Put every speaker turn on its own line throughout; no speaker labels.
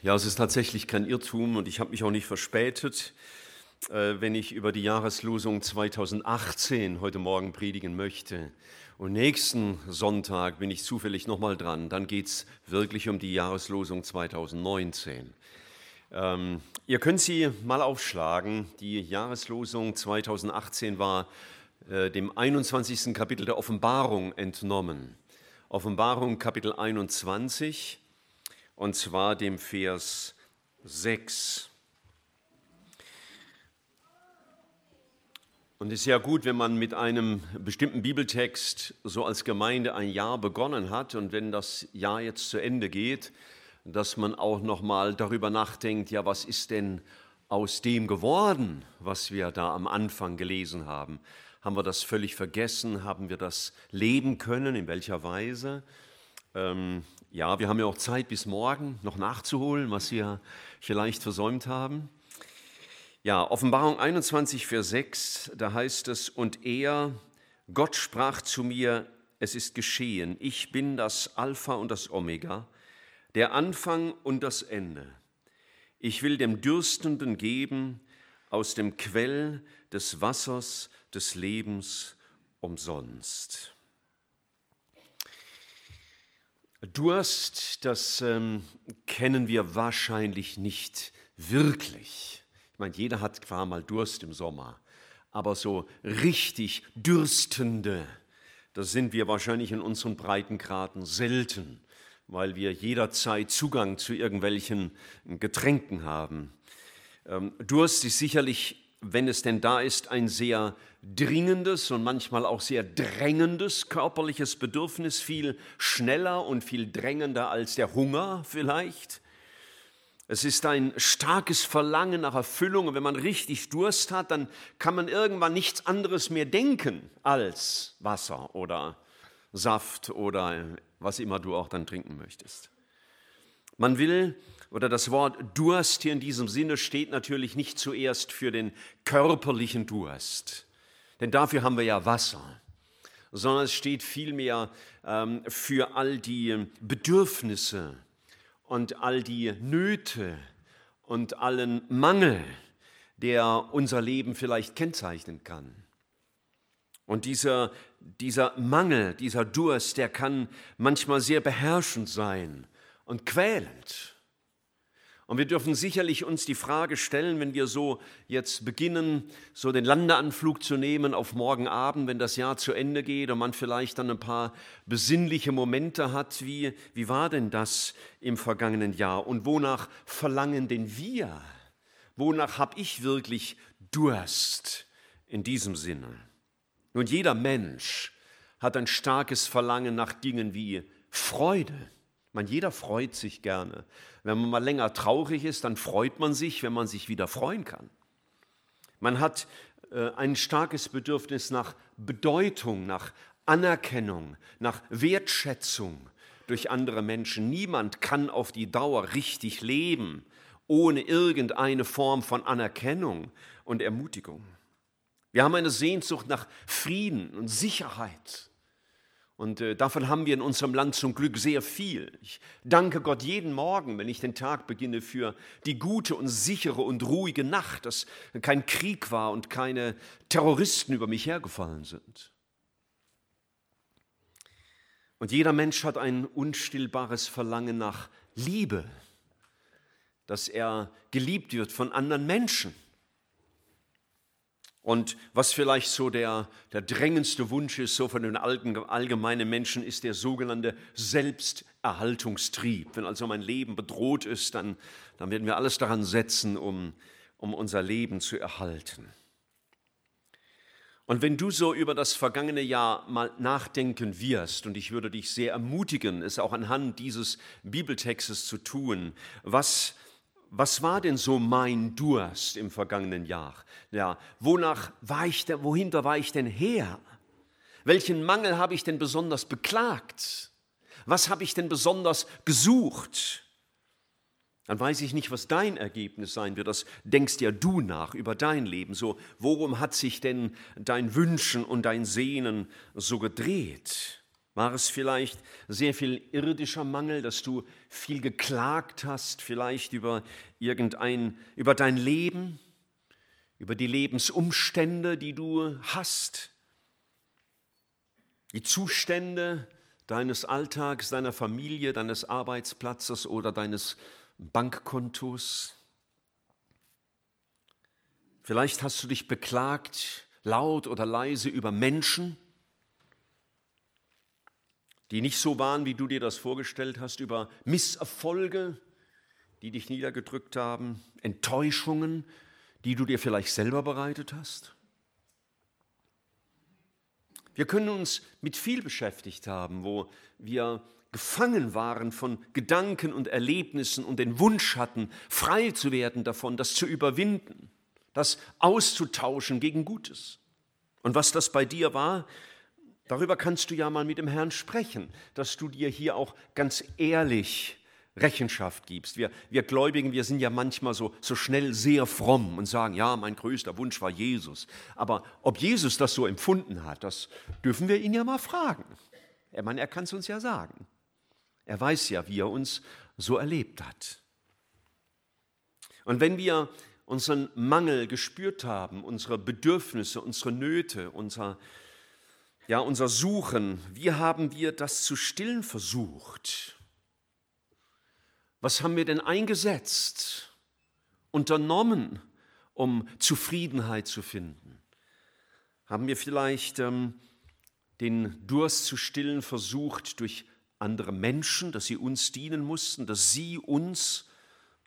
Ja, es ist tatsächlich kein Irrtum und ich habe mich auch nicht verspätet, äh, wenn ich über die Jahreslosung 2018 heute Morgen predigen möchte. Und nächsten Sonntag bin ich zufällig nochmal dran. Dann geht es wirklich um die Jahreslosung 2019. Ähm, ihr könnt sie mal aufschlagen. Die Jahreslosung 2018 war äh, dem 21. Kapitel der Offenbarung entnommen. Offenbarung Kapitel 21 und zwar dem Vers 6. Und es ist ja gut, wenn man mit einem bestimmten Bibeltext so als Gemeinde ein Jahr begonnen hat und wenn das Jahr jetzt zu Ende geht, dass man auch noch mal darüber nachdenkt, ja, was ist denn aus dem geworden, was wir da am Anfang gelesen haben? Haben wir das völlig vergessen? Haben wir das leben können? In welcher Weise? Ähm, ja, wir haben ja auch Zeit bis morgen noch nachzuholen, was wir vielleicht versäumt haben. Ja, Offenbarung 21, Vers 6, da heißt es, und er, Gott sprach zu mir, es ist geschehen, ich bin das Alpha und das Omega, der Anfang und das Ende. Ich will dem Dürstenden geben aus dem Quell des Wassers des Lebens umsonst. Durst, das ähm, kennen wir wahrscheinlich nicht wirklich. Ich meine, jeder hat zwar mal Durst im Sommer, aber so richtig Dürstende, das sind wir wahrscheinlich in unseren Breitengraden selten, weil wir jederzeit Zugang zu irgendwelchen Getränken haben. Ähm, Durst ist sicherlich wenn es denn da ist, ein sehr dringendes und manchmal auch sehr drängendes körperliches Bedürfnis, viel schneller und viel drängender als der Hunger vielleicht. Es ist ein starkes Verlangen nach Erfüllung und wenn man richtig Durst hat, dann kann man irgendwann nichts anderes mehr denken als Wasser oder Saft oder was immer du auch dann trinken möchtest. Man will oder das Wort Durst hier in diesem Sinne steht natürlich nicht zuerst für den körperlichen Durst, denn dafür haben wir ja Wasser, sondern es steht vielmehr ähm, für all die Bedürfnisse und all die Nöte und allen Mangel, der unser Leben vielleicht kennzeichnen kann. Und dieser, dieser Mangel, dieser Durst, der kann manchmal sehr beherrschend sein und quälend. Und wir dürfen sicherlich uns die Frage stellen, wenn wir so jetzt beginnen, so den Landeanflug zu nehmen auf morgen Abend, wenn das Jahr zu Ende geht und man vielleicht dann ein paar besinnliche Momente hat, wie, wie war denn das im vergangenen Jahr und wonach verlangen denn wir? Wonach habe ich wirklich Durst in diesem Sinne? Nun, jeder Mensch hat ein starkes Verlangen nach Dingen wie Freude. Man, jeder freut sich gerne. Wenn man mal länger traurig ist, dann freut man sich, wenn man sich wieder freuen kann. Man hat äh, ein starkes Bedürfnis nach Bedeutung, nach Anerkennung, nach Wertschätzung durch andere Menschen. Niemand kann auf die Dauer richtig leben ohne irgendeine Form von Anerkennung und Ermutigung. Wir haben eine Sehnsucht nach Frieden und Sicherheit. Und äh, davon haben wir in unserem Land zum Glück sehr viel. Ich danke Gott jeden Morgen, wenn ich den Tag beginne, für die gute und sichere und ruhige Nacht, dass kein Krieg war und keine Terroristen über mich hergefallen sind. Und jeder Mensch hat ein unstillbares Verlangen nach Liebe, dass er geliebt wird von anderen Menschen und was vielleicht so der, der drängendste Wunsch ist, so von den allgemeinen Menschen, ist der sogenannte Selbsterhaltungstrieb. Wenn also mein Leben bedroht ist, dann, dann werden wir alles daran setzen, um, um unser Leben zu erhalten. Und wenn du so über das vergangene Jahr mal nachdenken wirst, und ich würde dich sehr ermutigen, es auch anhand dieses Bibeltextes zu tun, was was war denn so mein Durst im vergangenen Jahr? Ja, wonach war ich denn, wohinter war ich denn her? Welchen Mangel habe ich denn besonders beklagt? Was habe ich denn besonders gesucht? Dann weiß ich nicht, was dein Ergebnis sein wird. Das denkst ja du nach über dein Leben. So, worum hat sich denn dein Wünschen und dein Sehnen so gedreht? War es vielleicht sehr viel irdischer Mangel, dass du viel geklagt hast, vielleicht über irgendein, über dein Leben, über die Lebensumstände, die du hast, die Zustände deines Alltags, deiner Familie, deines Arbeitsplatzes oder deines Bankkontos? Vielleicht hast du dich beklagt, laut oder leise über Menschen, die nicht so waren, wie du dir das vorgestellt hast, über Misserfolge, die dich niedergedrückt haben, Enttäuschungen, die du dir vielleicht selber bereitet hast. Wir können uns mit viel beschäftigt haben, wo wir gefangen waren von Gedanken und Erlebnissen und den Wunsch hatten, frei zu werden davon, das zu überwinden, das auszutauschen gegen Gutes. Und was das bei dir war, Darüber kannst du ja mal mit dem Herrn sprechen, dass du dir hier auch ganz ehrlich Rechenschaft gibst. Wir, wir Gläubigen, wir sind ja manchmal so, so schnell sehr fromm und sagen, ja, mein größter Wunsch war Jesus. Aber ob Jesus das so empfunden hat, das dürfen wir ihn ja mal fragen. Ich meine, er kann es uns ja sagen. Er weiß ja, wie er uns so erlebt hat. Und wenn wir unseren Mangel gespürt haben, unsere Bedürfnisse, unsere Nöte, unser, ja, unser Suchen, wie haben wir das zu stillen versucht? Was haben wir denn eingesetzt, unternommen, um Zufriedenheit zu finden? Haben wir vielleicht ähm, den Durst zu stillen versucht durch andere Menschen, dass sie uns dienen mussten, dass sie uns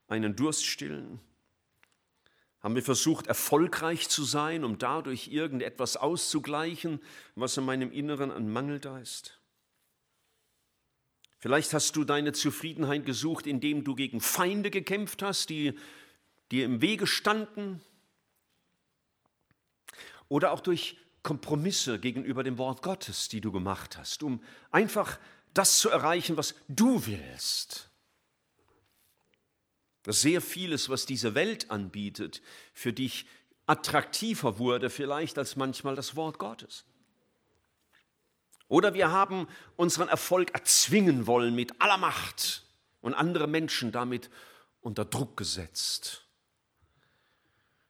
einen Durst stillen? Haben wir versucht, erfolgreich zu sein, um dadurch irgendetwas auszugleichen, was in meinem Inneren an Mangel da ist? Vielleicht hast du deine Zufriedenheit gesucht, indem du gegen Feinde gekämpft hast, die dir im Wege standen. Oder auch durch Kompromisse gegenüber dem Wort Gottes, die du gemacht hast, um einfach das zu erreichen, was du willst sehr vieles, was diese Welt anbietet, für dich attraktiver wurde vielleicht als manchmal das Wort Gottes. Oder wir haben unseren Erfolg erzwingen wollen mit aller Macht und andere Menschen damit unter Druck gesetzt.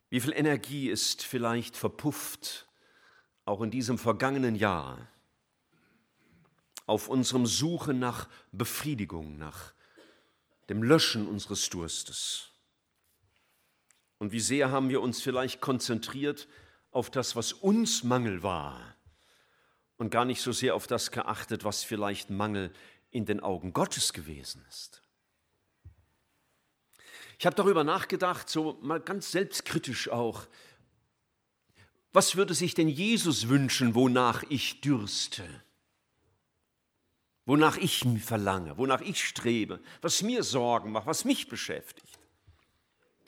Wie viel Energie ist vielleicht verpufft, auch in diesem vergangenen Jahr, auf unserem Suche nach Befriedigung, nach dem Löschen unseres Durstes. Und wie sehr haben wir uns vielleicht konzentriert auf das, was uns Mangel war und gar nicht so sehr auf das geachtet, was vielleicht Mangel in den Augen Gottes gewesen ist. Ich habe darüber nachgedacht, so mal ganz selbstkritisch auch, was würde sich denn Jesus wünschen, wonach ich dürste? Wonach ich verlange, wonach ich strebe, was mir Sorgen macht, was mich beschäftigt,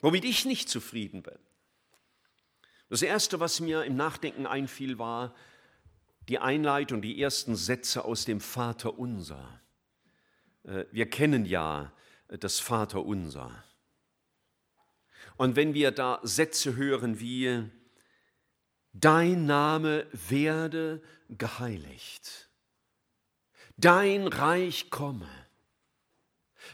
womit ich nicht zufrieden bin. Das Erste, was mir im Nachdenken einfiel, war die Einleitung, die ersten Sätze aus dem Vater unser. Äh, wir kennen ja das Vater unser. Und wenn wir da Sätze hören wie, dein Name werde geheiligt, dein Reich komme,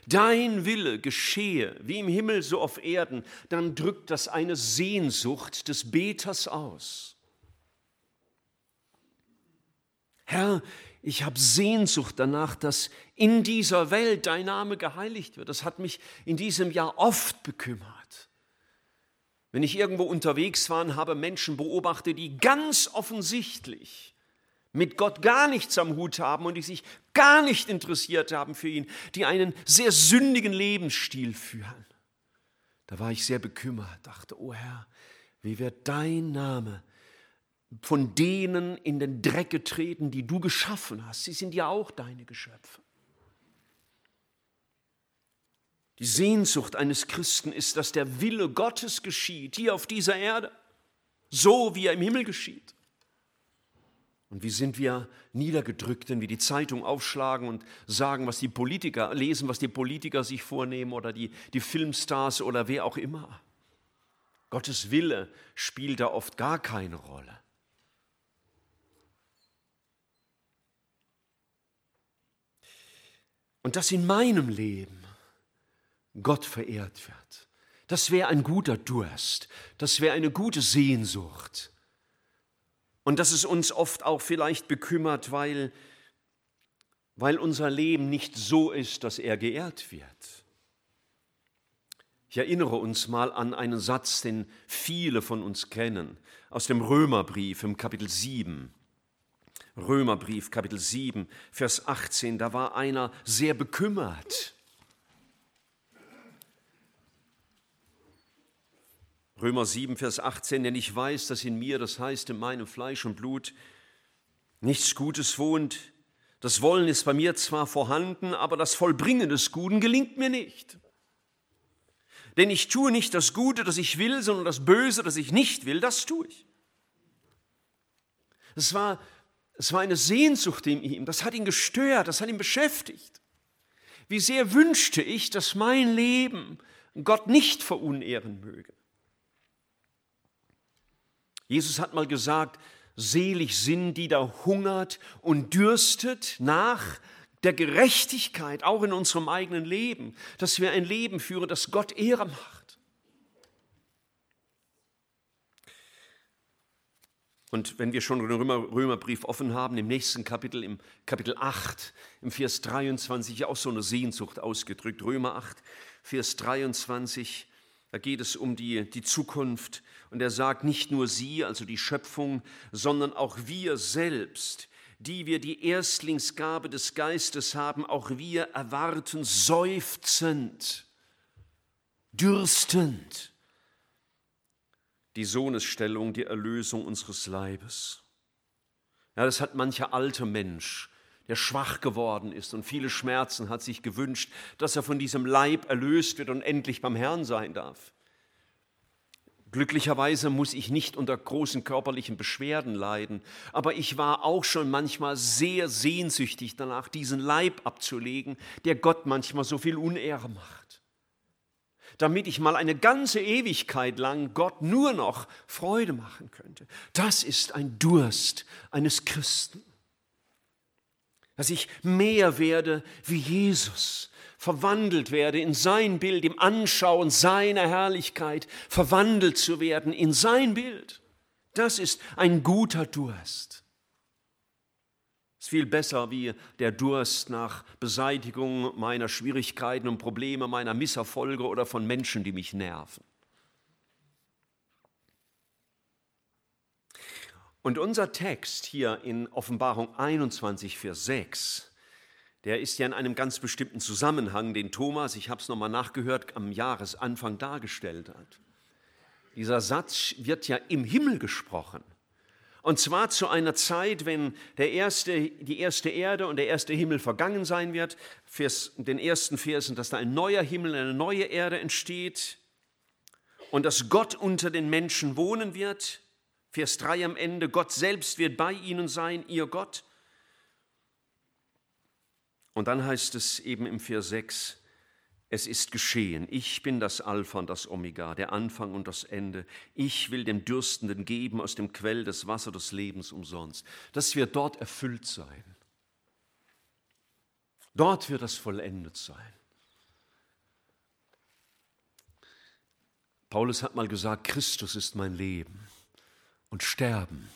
dein Wille geschehe, wie im Himmel so auf Erden, dann drückt das eine Sehnsucht des Beters aus. Herr, ich habe Sehnsucht danach, dass in dieser Welt dein Name geheiligt wird. Das hat mich in diesem Jahr oft bekümmert. Wenn ich irgendwo unterwegs war und habe Menschen beobachtet, die ganz offensichtlich mit Gott gar nichts am Hut haben und die sich gar nicht interessiert haben für ihn, die einen sehr sündigen Lebensstil führen. Da war ich sehr bekümmert, dachte, oh Herr, wie wird dein Name von denen in den Dreck getreten, die du geschaffen hast. Sie sind ja auch deine Geschöpfe. Die Sehnsucht eines Christen ist, dass der Wille Gottes geschieht, hier auf dieser Erde, so wie er im Himmel geschieht. Und wie sind wir niedergedrückt, wenn wir die Zeitung aufschlagen und sagen, was die Politiker lesen, was die Politiker sich vornehmen oder die, die Filmstars oder wer auch immer. Gottes Wille spielt da oft gar keine Rolle. und dass in meinem Leben Gott verehrt wird. Das wäre ein guter Durst, das wäre eine gute Sehnsucht. Und dass es uns oft auch vielleicht bekümmert, weil, weil unser Leben nicht so ist, dass er geehrt wird. Ich erinnere uns mal an einen Satz, den viele von uns kennen, aus dem Römerbrief im Kapitel 7. Römerbrief, Kapitel 7, Vers 18, da war einer sehr bekümmert. Römer 7, Vers 18, denn ich weiß, dass in mir, das heißt in meinem Fleisch und Blut, nichts Gutes wohnt. Das Wollen ist bei mir zwar vorhanden, aber das Vollbringen des Guten gelingt mir nicht. Denn ich tue nicht das Gute, das ich will, sondern das Böse, das ich nicht will, das tue ich. Es war, es war eine Sehnsucht in ihm, das hat ihn gestört, das hat ihn beschäftigt. Wie sehr wünschte ich, dass mein Leben Gott nicht verunehren möge. Jesus hat mal gesagt, selig sind, die da hungert und dürstet nach der Gerechtigkeit, auch in unserem eigenen Leben, dass wir ein Leben führen, das Gott Ehre macht. Und wenn wir schon den Römer, Römerbrief offen haben, im nächsten Kapitel, im Kapitel 8, im Vers 23, auch so eine Sehnsucht ausgedrückt. Römer 8, Vers 23, da geht es um die, die Zukunft. Und er sagt, nicht nur sie, also die Schöpfung, sondern auch wir selbst die wir die Erstlingsgabe des Geistes haben, auch wir erwarten seufzend, dürstend die Sohnesstellung, die Erlösung unseres Leibes. Ja, das hat mancher alte Mensch, der schwach geworden ist und viele Schmerzen hat sich gewünscht, dass er von diesem Leib erlöst wird und endlich beim Herrn sein darf. Glücklicherweise muss ich nicht unter großen körperlichen Beschwerden leiden, aber ich war auch schon manchmal sehr sehnsüchtig danach, diesen Leib abzulegen, der Gott manchmal so viel Unehre macht. Damit ich mal eine ganze Ewigkeit lang Gott nur noch Freude machen könnte. Das ist ein Durst eines Christen. Dass ich mehr werde wie Jesus, verwandelt werde in sein Bild, im Anschauen seiner Herrlichkeit, verwandelt zu werden in sein Bild. Das ist ein guter Durst. Es ist viel besser wie der Durst nach Beseitigung meiner Schwierigkeiten und Probleme, meiner Misserfolge oder von Menschen, die mich nerven. Und unser Text hier in Offenbarung 21, Vers 6 der ist ja in einem ganz bestimmten Zusammenhang, den Thomas, ich habe es nochmal nachgehört, am Jahresanfang dargestellt hat. Dieser Satz wird ja im Himmel gesprochen. Und zwar zu einer Zeit, wenn der erste, die erste Erde und der erste Himmel vergangen sein wird. Vers, den ersten Versen, dass da ein neuer Himmel, eine neue Erde entsteht und dass Gott unter den Menschen wohnen wird. Vers 3 am Ende, Gott selbst wird bei ihnen sein, ihr Gott. Und dann heißt es eben im Vers 6, es ist geschehen, ich bin das Alpha und das Omega, der Anfang und das Ende. Ich will dem Dürstenden geben aus dem Quell des Wasser des Lebens umsonst. Das wird dort erfüllt sein. Dort wird das vollendet sein. Paulus hat mal gesagt, Christus ist mein Leben und Sterben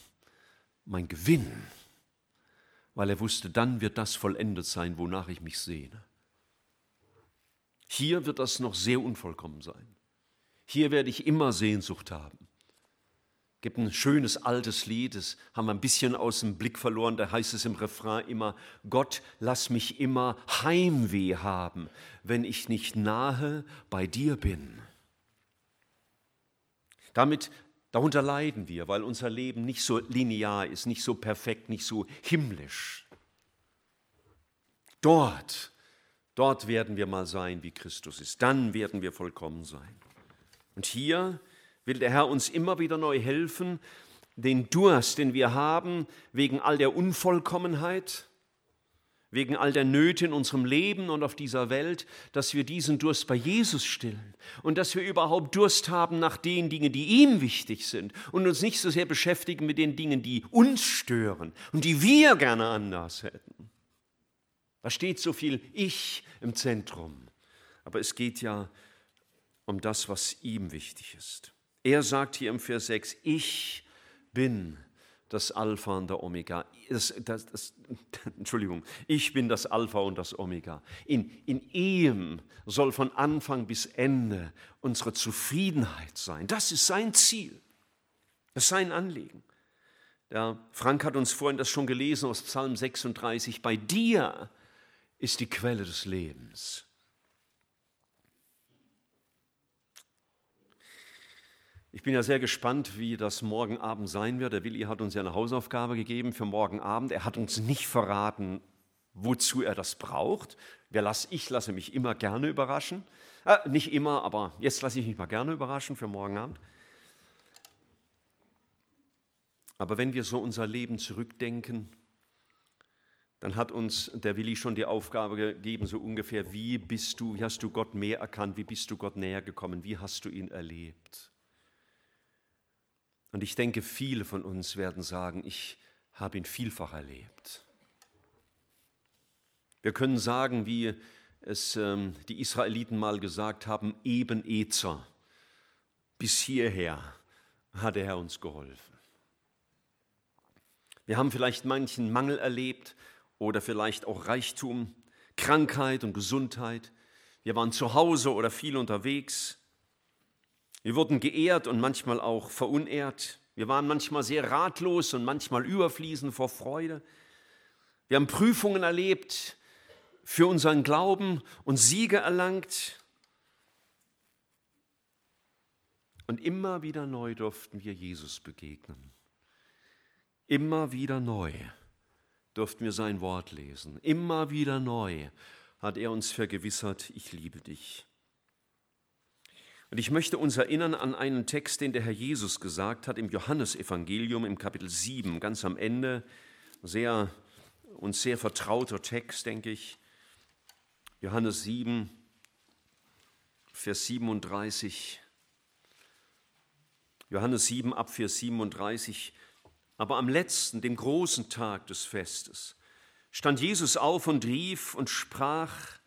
mein Gewinn weil er wusste, dann wird das vollendet sein, wonach ich mich sehne. Hier wird das noch sehr unvollkommen sein. Hier werde ich immer Sehnsucht haben. Es gibt ein schönes altes Lied, das haben wir ein bisschen aus dem Blick verloren, da heißt es im Refrain immer, Gott, lass mich immer Heimweh haben, wenn ich nicht nahe bei dir bin. Damit Darunter leiden wir, weil unser Leben nicht so linear ist, nicht so perfekt, nicht so himmlisch. Dort, dort werden wir mal sein, wie Christus ist. Dann werden wir vollkommen sein. Und hier will der Herr uns immer wieder neu helfen, den Durst, den wir haben, wegen all der Unvollkommenheit, wegen all der Nöte in unserem Leben und auf dieser Welt, dass wir diesen Durst bei Jesus stillen und dass wir überhaupt Durst haben nach den Dingen, die ihm wichtig sind und uns nicht so sehr beschäftigen mit den Dingen, die uns stören und die wir gerne anders hätten. Da steht so viel Ich im Zentrum. Aber es geht ja um das, was ihm wichtig ist. Er sagt hier im Vers 6, ich bin das Alpha und der Omega. Das, das, das, Entschuldigung, ich bin das Alpha und das Omega. In, in ihm soll von Anfang bis Ende unsere Zufriedenheit sein. Das ist sein Ziel. Das ist sein Anliegen. Der Frank hat uns vorhin das schon gelesen aus Psalm 36. Bei dir ist die Quelle des Lebens. Ich bin ja sehr gespannt, wie das morgen Abend sein wird. Der Willi hat uns ja eine Hausaufgabe gegeben für morgen Abend. Er hat uns nicht verraten, wozu er das braucht. Ich lasse mich immer gerne überraschen. Äh, nicht immer, aber jetzt lasse ich mich mal gerne überraschen für morgen Abend. Aber wenn wir so unser Leben zurückdenken, dann hat uns der Willi schon die Aufgabe gegeben, so ungefähr, wie bist du, wie hast du Gott mehr erkannt, wie bist du Gott näher gekommen, wie hast du ihn erlebt? Und ich denke, viele von uns werden sagen, ich habe ihn vielfach erlebt. Wir können sagen, wie es ähm, die Israeliten mal gesagt haben, eben Ezer, bis hierher hat der Herr uns geholfen. Wir haben vielleicht manchen Mangel erlebt oder vielleicht auch Reichtum, Krankheit und Gesundheit. Wir waren zu Hause oder viel unterwegs. Wir wurden geehrt und manchmal auch verunehrt. Wir waren manchmal sehr ratlos und manchmal überfließend vor Freude. Wir haben Prüfungen erlebt für unseren Glauben und Siege erlangt. Und immer wieder neu durften wir Jesus begegnen. Immer wieder neu durften wir sein Wort lesen. Immer wieder neu hat er uns vergewissert, ich liebe dich. Und ich möchte uns erinnern an einen Text, den der Herr Jesus gesagt hat im Johannesevangelium im Kapitel 7, ganz am Ende. Sehr, uns sehr vertrauter Text, denke ich. Johannes 7, Vers 37. Johannes 7 ab Vers 37. Aber am letzten, dem großen Tag des Festes, stand Jesus auf und rief und sprach,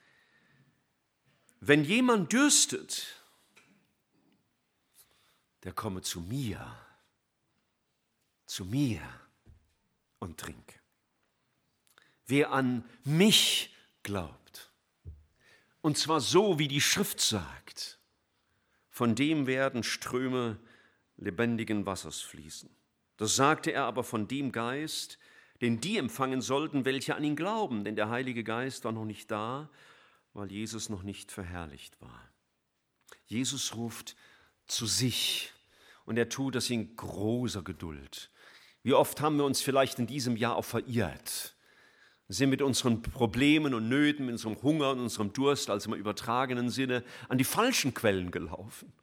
wenn jemand dürstet, der komme zu mir, zu mir und trinke. Wer an mich glaubt, und zwar so, wie die Schrift sagt, von dem werden Ströme lebendigen Wassers fließen. Das sagte er aber von dem Geist, den die empfangen sollten, welche an ihn glauben, denn der Heilige Geist war noch nicht da, weil Jesus noch nicht verherrlicht war. Jesus ruft zu sich und er tut das in großer Geduld. Wie oft haben wir uns vielleicht in diesem Jahr auch verirrt, sind mit unseren Problemen und Nöten, mit unserem Hunger und unserem Durst, also im übertragenen Sinne, an die falschen Quellen gelaufen.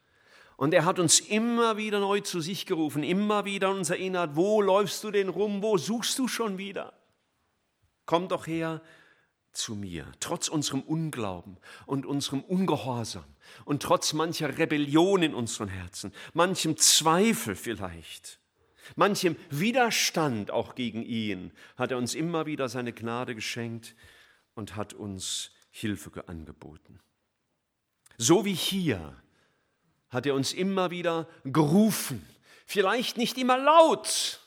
Und er hat uns immer wieder neu zu sich gerufen, immer wieder uns erinnert, wo läufst du denn rum, wo suchst du schon wieder? Komm doch her zu mir, trotz unserem Unglauben und unserem Ungehorsam und trotz mancher Rebellion in unseren Herzen, manchem Zweifel vielleicht, manchem Widerstand auch gegen ihn, hat er uns immer wieder seine Gnade geschenkt und hat uns Hilfe angeboten. So wie hier hat er uns immer wieder gerufen, vielleicht nicht immer laut,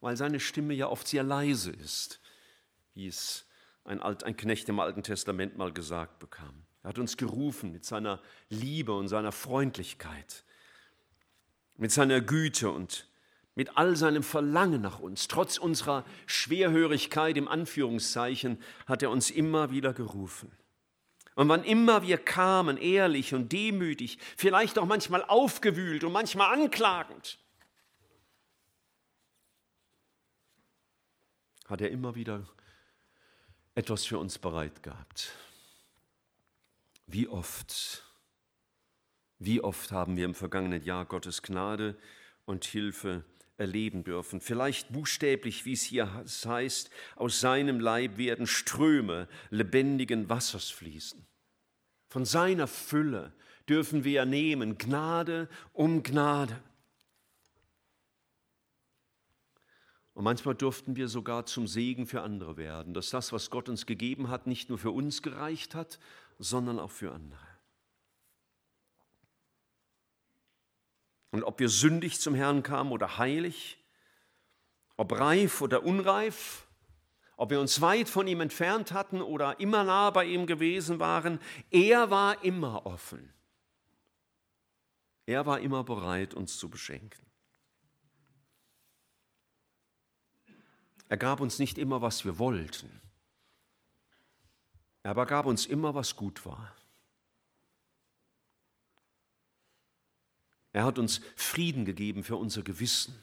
weil seine Stimme ja oft sehr leise ist, wie es ein, Alt, ein Knecht im Alten Testament mal gesagt bekam. Er hat uns gerufen mit seiner Liebe und seiner Freundlichkeit, mit seiner Güte und mit all seinem Verlangen nach uns. Trotz unserer Schwerhörigkeit im Anführungszeichen hat er uns immer wieder gerufen. Und wann immer wir kamen, ehrlich und demütig, vielleicht auch manchmal aufgewühlt und manchmal anklagend, hat er immer wieder etwas für uns bereit gehabt. Wie oft, wie oft haben wir im vergangenen Jahr Gottes Gnade und Hilfe erleben dürfen. Vielleicht buchstäblich, wie es hier heißt, aus seinem Leib werden Ströme lebendigen Wassers fließen. Von seiner Fülle dürfen wir nehmen, Gnade um Gnade. Und manchmal durften wir sogar zum Segen für andere werden, dass das, was Gott uns gegeben hat, nicht nur für uns gereicht hat, sondern auch für andere. Und ob wir sündig zum Herrn kamen oder heilig, ob reif oder unreif, ob wir uns weit von ihm entfernt hatten oder immer nah bei ihm gewesen waren, er war immer offen. Er war immer bereit, uns zu beschenken. Er gab uns nicht immer, was wir wollten, aber gab uns immer, was gut war. Er hat uns Frieden gegeben für unser Gewissen.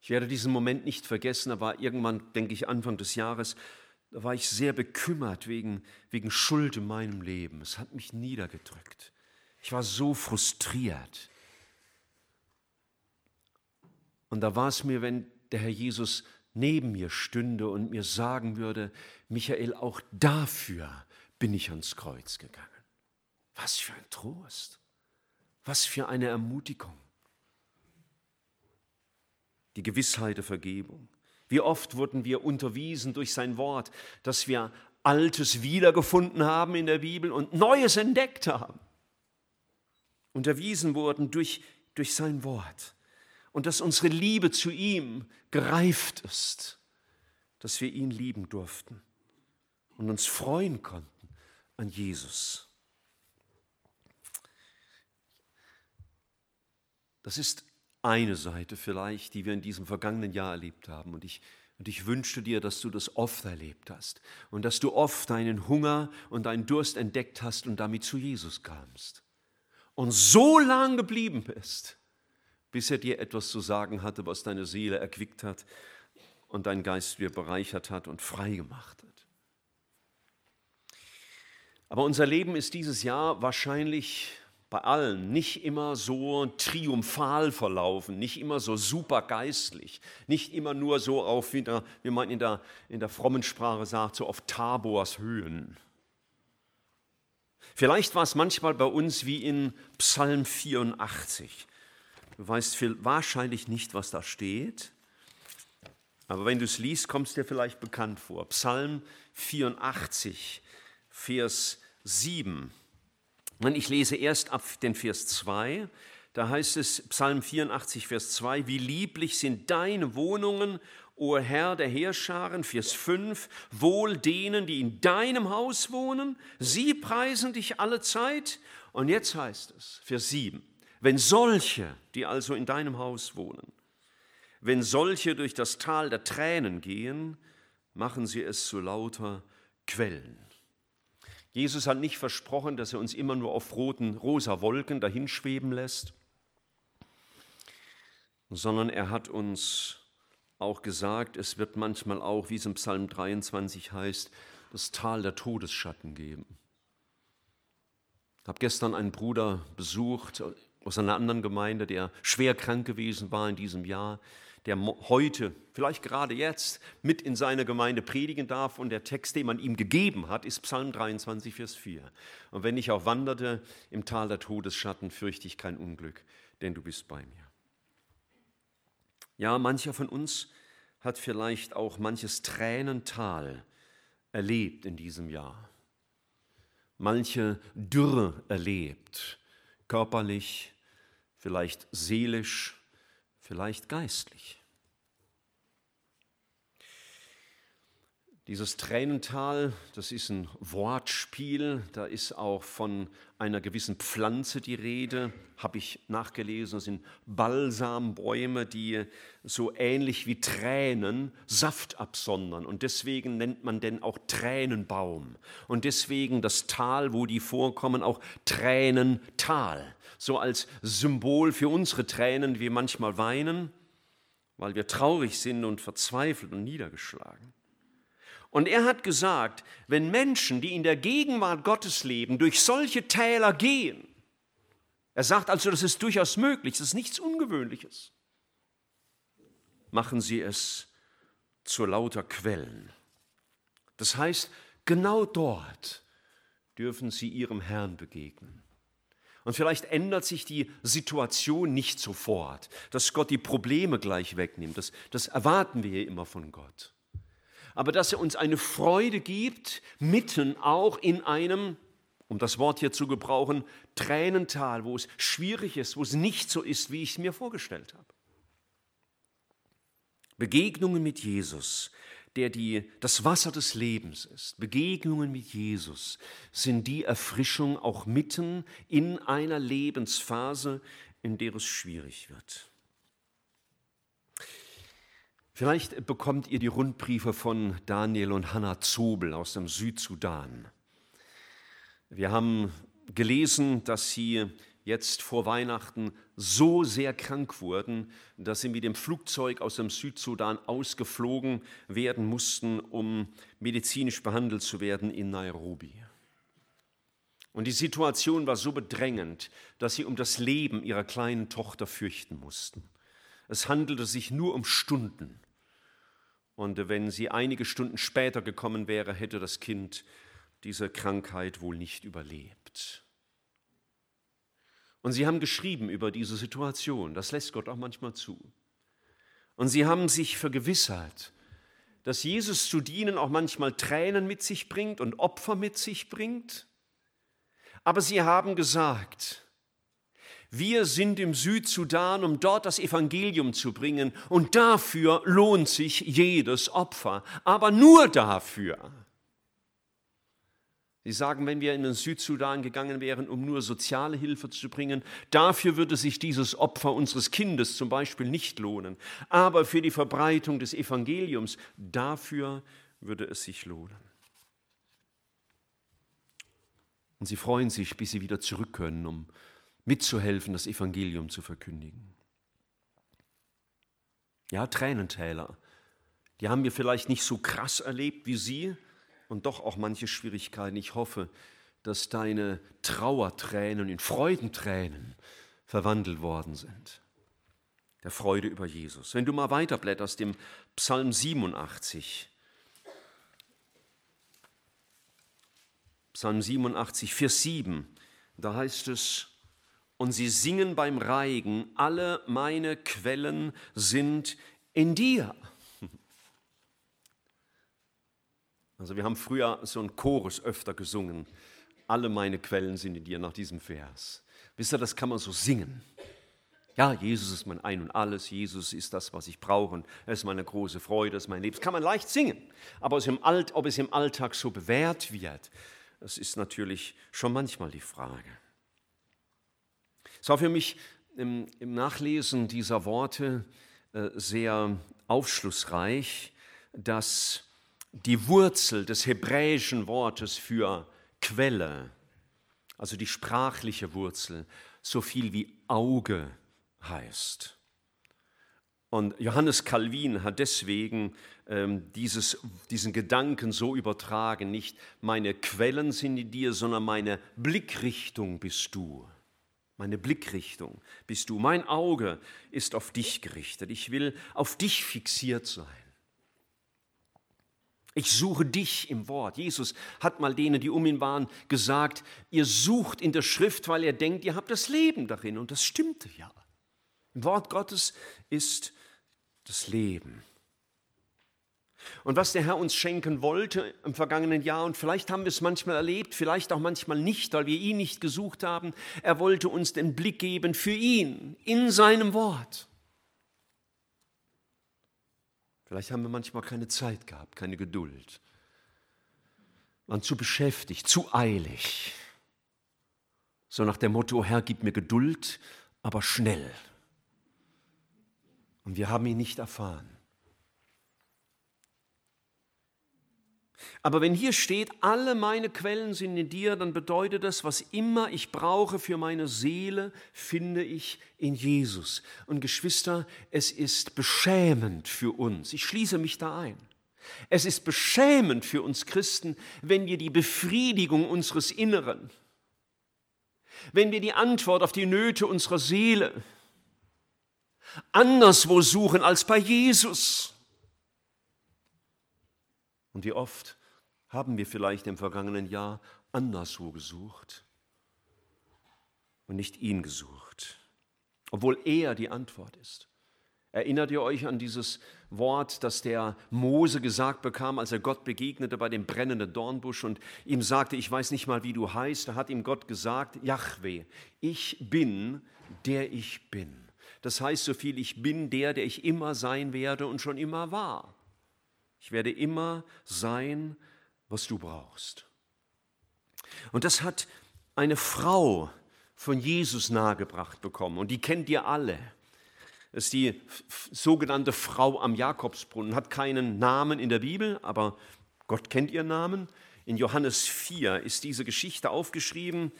Ich werde diesen Moment nicht vergessen, da war irgendwann, denke ich, Anfang des Jahres, da war ich sehr bekümmert wegen, wegen Schuld in meinem Leben. Es hat mich niedergedrückt. Ich war so frustriert. Und da war es mir, wenn der Herr Jesus neben mir stünde und mir sagen würde, Michael, auch dafür bin ich ans Kreuz gegangen. Was für ein Trost, was für eine Ermutigung. Die Gewissheit der Vergebung. Wie oft wurden wir unterwiesen durch sein Wort, dass wir Altes wiedergefunden haben in der Bibel und Neues entdeckt haben. Unterwiesen wurden durch, durch sein Wort und dass unsere Liebe zu ihm gereift ist, dass wir ihn lieben durften und uns freuen konnten an Jesus. Das ist eine Seite vielleicht, die wir in diesem vergangenen Jahr erlebt haben. Und ich, und ich wünschte dir, dass du das oft erlebt hast und dass du oft deinen Hunger und deinen Durst entdeckt hast und damit zu Jesus kamst. Und so lang geblieben bist, bis er dir etwas zu sagen hatte, was deine Seele erquickt hat und dein Geist wieder bereichert hat und frei gemacht hat. Aber unser Leben ist dieses Jahr wahrscheinlich bei allen nicht immer so triumphal verlaufen, nicht immer so super geistlich, nicht immer nur so auf, wie, der, wie man in der, in der frommen Sprache sagt, so auf Tabors Höhen. Vielleicht war es manchmal bei uns wie in Psalm 84. Du weißt viel, wahrscheinlich nicht, was da steht, aber wenn du es liest, kommt es dir vielleicht bekannt vor. Psalm 84, Vers 7. Und ich lese erst ab den Vers 2. Da heißt es, Psalm 84, Vers 2, wie lieblich sind deine Wohnungen, o Herr der Heerscharen, Vers 5, wohl denen, die in deinem Haus wohnen, sie preisen dich alle Zeit. Und jetzt heißt es, Vers 7, wenn solche, die also in deinem Haus wohnen, wenn solche durch das Tal der Tränen gehen, machen sie es zu lauter Quellen. Jesus hat nicht versprochen, dass er uns immer nur auf roten, rosa Wolken dahinschweben lässt, sondern er hat uns auch gesagt, es wird manchmal auch, wie es im Psalm 23 heißt, das Tal der Todesschatten geben. Ich habe gestern einen Bruder besucht aus einer anderen Gemeinde, der schwer krank gewesen war in diesem Jahr, der heute, vielleicht gerade jetzt, mit in seine Gemeinde predigen darf. Und der Text, den man ihm gegeben hat, ist Psalm 23, Vers 4. Und wenn ich auch wanderte im Tal der Todesschatten, fürchte ich kein Unglück, denn du bist bei mir. Ja, mancher von uns hat vielleicht auch manches Tränental erlebt in diesem Jahr. Manche Dürre erlebt, körperlich, vielleicht seelisch, vielleicht geistlich. Dieses Tränental, das ist ein Wortspiel, da ist auch von einer gewissen Pflanze die Rede, habe ich nachgelesen, das sind Balsambäume, die so ähnlich wie Tränen Saft absondern. Und deswegen nennt man den auch Tränenbaum. Und deswegen das Tal, wo die vorkommen, auch Tränental, so als Symbol für unsere Tränen, die wir manchmal weinen, weil wir traurig sind und verzweifelt und niedergeschlagen. Und er hat gesagt, wenn Menschen, die in der Gegenwart Gottes leben, durch solche Täler gehen, er sagt also, das ist durchaus möglich, das ist nichts Ungewöhnliches, machen sie es zu lauter Quellen. Das heißt, genau dort dürfen sie ihrem Herrn begegnen. Und vielleicht ändert sich die Situation nicht sofort, dass Gott die Probleme gleich wegnimmt. Das, das erwarten wir immer von Gott. Aber dass er uns eine Freude gibt, mitten auch in einem, um das Wort hier zu gebrauchen, Tränental, wo es schwierig ist, wo es nicht so ist, wie ich es mir vorgestellt habe. Begegnungen mit Jesus der die, das Wasser des Lebens ist. Begegnungen mit Jesus sind die Erfrischung auch mitten in einer Lebensphase, in der es schwierig wird. Vielleicht bekommt ihr die Rundbriefe von Daniel und Hannah Zobel aus dem Südsudan. Wir haben gelesen, dass sie jetzt vor Weihnachten so sehr krank wurden, dass sie mit dem Flugzeug aus dem Südsudan ausgeflogen werden mussten, um medizinisch behandelt zu werden in Nairobi. Und die Situation war so bedrängend, dass sie um das Leben ihrer kleinen Tochter fürchten mussten. Es handelte sich nur um Stunden. Und wenn sie einige Stunden später gekommen wäre, hätte das Kind diese Krankheit wohl nicht überlebt. Und sie haben geschrieben über diese Situation. Das lässt Gott auch manchmal zu. Und sie haben sich vergewissert, dass Jesus zu dienen auch manchmal Tränen mit sich bringt und Opfer mit sich bringt. Aber sie haben gesagt, wir sind im Südsudan, um dort das Evangelium zu bringen, und dafür lohnt sich jedes Opfer, aber nur dafür. Sie sagen, wenn wir in den Südsudan gegangen wären, um nur soziale Hilfe zu bringen, dafür würde sich dieses Opfer unseres Kindes zum Beispiel nicht lohnen. Aber für die Verbreitung des Evangeliums, dafür würde es sich lohnen. Und sie freuen sich, bis sie wieder zurück können, um mitzuhelfen, das Evangelium zu verkündigen. Ja, Tränentäler, die haben wir vielleicht nicht so krass erlebt wie Sie, und doch auch manche Schwierigkeiten. Ich hoffe, dass deine Trauertränen in Freudentränen verwandelt worden sind. Der Freude über Jesus. Wenn du mal weiterblätterst im Psalm 87, Psalm 87, Vers 7, da heißt es, und sie singen beim Reigen, alle meine Quellen sind in dir. Also wir haben früher so einen Chorus öfter gesungen. Alle meine Quellen sind in dir nach diesem Vers. Wisst ihr, das kann man so singen. Ja, Jesus ist mein Ein und Alles, Jesus ist das, was ich brauche und er ist meine große Freude, das ist mein Leben. Das kann man leicht singen, aber ob es im Alltag so bewährt wird, das ist natürlich schon manchmal die Frage. Es war für mich im, im Nachlesen dieser Worte äh, sehr aufschlussreich, dass die Wurzel des hebräischen Wortes für Quelle, also die sprachliche Wurzel, so viel wie Auge heißt. Und Johannes Calvin hat deswegen ähm, dieses, diesen Gedanken so übertragen, nicht meine Quellen sind in dir, sondern meine Blickrichtung bist du. Meine Blickrichtung bist du. Mein Auge ist auf dich gerichtet. Ich will auf dich fixiert sein. Ich suche dich im Wort. Jesus hat mal denen, die um ihn waren, gesagt, ihr sucht in der Schrift, weil ihr denkt, ihr habt das Leben darin. Und das stimmte ja. Im Wort Gottes ist das Leben. Und was der Herr uns schenken wollte im vergangenen Jahr, und vielleicht haben wir es manchmal erlebt, vielleicht auch manchmal nicht, weil wir ihn nicht gesucht haben, er wollte uns den Blick geben für ihn in seinem Wort. Vielleicht haben wir manchmal keine Zeit gehabt, keine Geduld. Waren zu beschäftigt, zu eilig. So nach dem Motto, Herr, gib mir Geduld, aber schnell. Und wir haben ihn nicht erfahren. Aber wenn hier steht, alle meine Quellen sind in dir, dann bedeutet das, was immer ich brauche für meine Seele, finde ich in Jesus. Und Geschwister, es ist beschämend für uns. Ich schließe mich da ein. Es ist beschämend für uns Christen, wenn wir die Befriedigung unseres Inneren, wenn wir die Antwort auf die Nöte unserer Seele anderswo suchen als bei Jesus. Und wie oft haben wir vielleicht im vergangenen Jahr anderswo gesucht? und nicht ihn gesucht, obwohl er die Antwort ist. Erinnert ihr euch an dieses Wort, das der Mose gesagt bekam, als er Gott begegnete bei dem brennenden Dornbusch und ihm sagte, ich weiß nicht mal, wie du heißt. Da hat ihm Gott gesagt, Jahwe, ich bin, der ich bin. Das heißt so viel, ich bin der, der ich immer sein werde und schon immer war. Ich werde immer sein, was du brauchst. Und das hat eine Frau von Jesus nahegebracht bekommen und die kennt ihr alle. Das ist die sogenannte Frau am Jakobsbrunnen, hat keinen Namen in der Bibel, aber Gott kennt ihren Namen. In Johannes 4 ist diese Geschichte aufgeschrieben.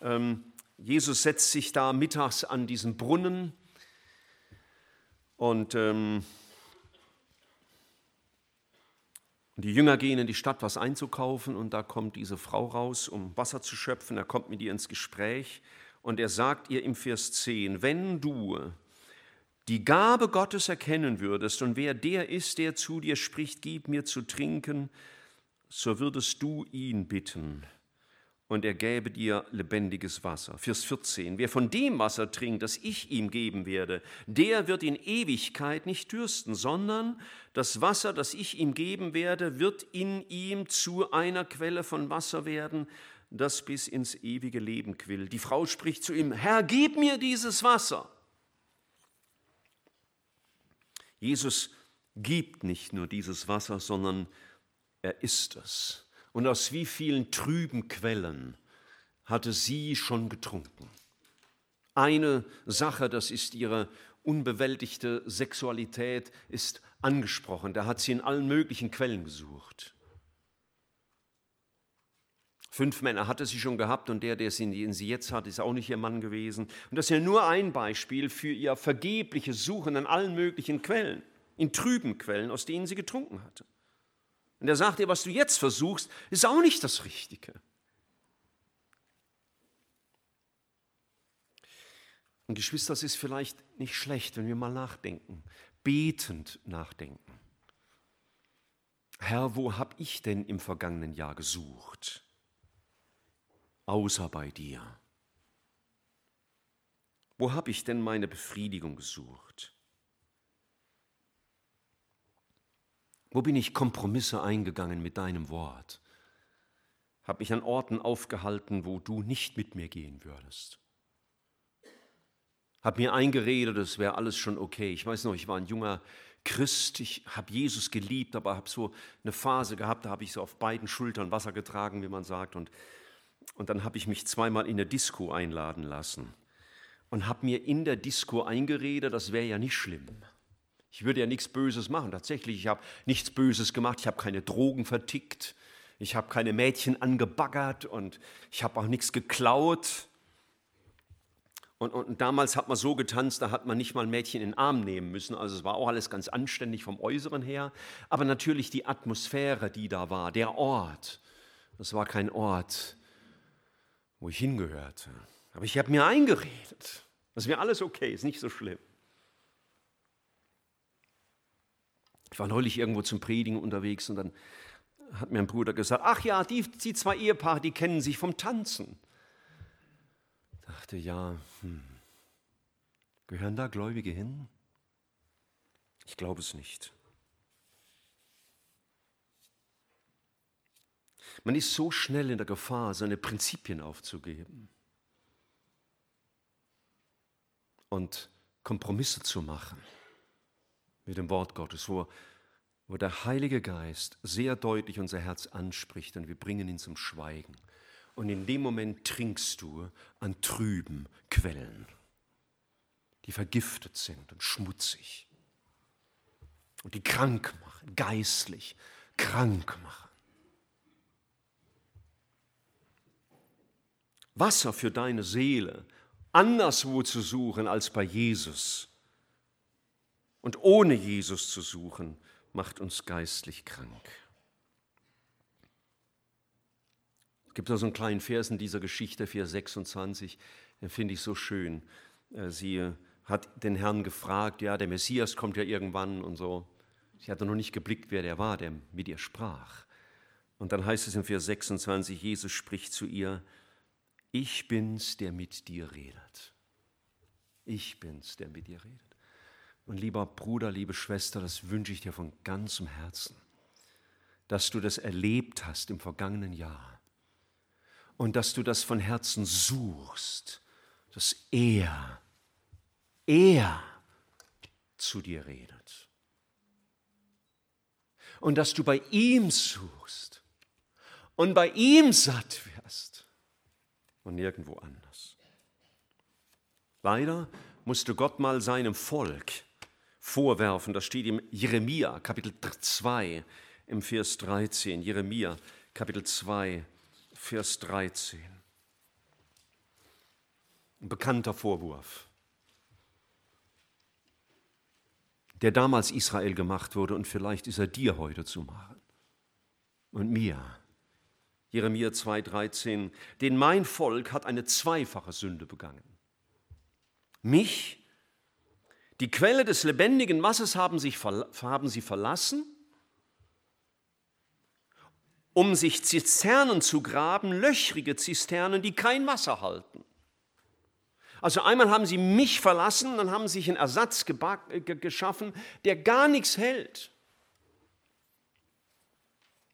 Ähm, Jesus setzt sich da mittags an diesen Brunnen und ähm, die Jünger gehen in die Stadt, was einzukaufen, und da kommt diese Frau raus, um Wasser zu schöpfen. Er kommt mit ihr ins Gespräch. Und er sagt ihr im Vers 10, wenn du die Gabe Gottes erkennen würdest und wer der ist, der zu dir spricht, gib mir zu trinken, so würdest du ihn bitten und er gäbe dir lebendiges Wasser. Vers 14. Wer von dem Wasser trinkt, das ich ihm geben werde, der wird in Ewigkeit nicht dürsten, sondern das Wasser, das ich ihm geben werde, wird in ihm zu einer Quelle von Wasser werden, das bis ins ewige Leben quillt. Die Frau spricht zu ihm, Herr, gib mir dieses Wasser Jesus gibt nicht nur dieses Wasser, sondern er ist es. Und aus wie vielen trüben Quellen hatte sie schon getrunken. Eine Sache, das ist ihre unbewältigte Sexualität, ist angesprochen. Da hat sie in allen möglichen Quellen gesucht. Fünf Männer hatte sie schon gehabt und der, der sie, sie jetzt hat, ist auch nicht ihr Mann gewesen. Und das ist ja nur ein Beispiel für ihr vergebliches Suchen an allen möglichen Quellen, in trüben Quellen, aus denen sie getrunken hatte. Und er sagt ihr, was du jetzt versuchst, ist auch nicht das Richtige. Und Geschwister, es ist vielleicht nicht schlecht, wenn wir mal nachdenken, betend nachdenken. Herr, wo habe ich denn im vergangenen Jahr gesucht? außer bei dir? Wo habe ich denn meine Befriedigung gesucht? Wo bin ich Kompromisse eingegangen mit deinem Wort? Habe mich an Orten aufgehalten, wo du nicht mit mir gehen würdest? Hab mir eingeredet, es wäre alles schon okay. Ich weiß noch, ich war ein junger Christ, ich habe Jesus geliebt, aber habe so eine Phase gehabt, da habe ich so auf beiden Schultern Wasser getragen, wie man sagt, und und dann habe ich mich zweimal in der Disco einladen lassen und habe mir in der Disco eingeredet, das wäre ja nicht schlimm. Ich würde ja nichts Böses machen. Tatsächlich, ich habe nichts Böses gemacht. Ich habe keine Drogen vertickt. Ich habe keine Mädchen angebaggert und ich habe auch nichts geklaut. Und, und, damals hat man so getanzt, da hat man nicht mal ein Mädchen in den Arm nehmen müssen. Also es war auch alles ganz anständig vom Äußeren her. Aber natürlich die Atmosphäre, die da war, der Ort, das war kein Ort, wo ich hingehörte. Aber ich habe mir eingeredet, das wäre alles okay, ist nicht so schlimm. Ich war neulich irgendwo zum Predigen unterwegs und dann hat mir ein Bruder gesagt, ach ja, die, die zwei Ehepaare, die kennen sich vom Tanzen. Ich dachte, ja, hm, gehören da Gläubige hin? Ich glaube es nicht. Man ist so schnell in der Gefahr, seine Prinzipien aufzugeben und Kompromisse zu machen mit dem Wort Gottes, wo, wo der Heilige Geist sehr deutlich unser Herz anspricht und wir bringen ihn zum Schweigen. Und in dem Moment trinkst du an trüben Quellen, die vergiftet sind und schmutzig und die krank machen, geistlich krank machen. Wasser für deine Seele anderswo zu suchen als bei Jesus und ohne Jesus zu suchen, macht uns geistlich krank. Es gibt da so einen kleinen Vers in dieser Geschichte, Vers 26, den finde ich so schön. Äh, sie hat den Herrn gefragt, ja, der Messias kommt ja irgendwann und so. Sie hatte noch nicht geblickt, wer der war, der mit ihr sprach. Und dann heißt es im Vers 26, Jesus spricht zu ihr, ich bin's, der mit dir redet. Ich bin's, der mit dir redet. Und lieber Bruder, liebe Schwester, das wünsche ich dir von ganzem Herzen, dass du das erlebt hast im vergangenen Jahr und dass du das von Herzen suchst, dass er, er zu dir redet. Und dass du bei ihm suchst und bei ihm satt wirst und nirgendwo anders. Leider musste Gott mal seinem Volk vorwerfen, das steht im Jeremia Kapitel 2 im Vers 13, Jeremia Kapitel 2, Vers 13. Ein bekannter Vorwurf, der damals Israel gemacht wurde und vielleicht ist er dir heute zu machen und mir. Jeremia 2,13, denn mein Volk hat eine zweifache Sünde begangen. Mich, die Quelle des lebendigen Wassers haben, sich, haben sie verlassen, um sich Zisternen zu graben, löchrige Zisternen, die kein Wasser halten. Also einmal haben sie mich verlassen, dann haben sie sich einen Ersatz geschaffen, der gar nichts hält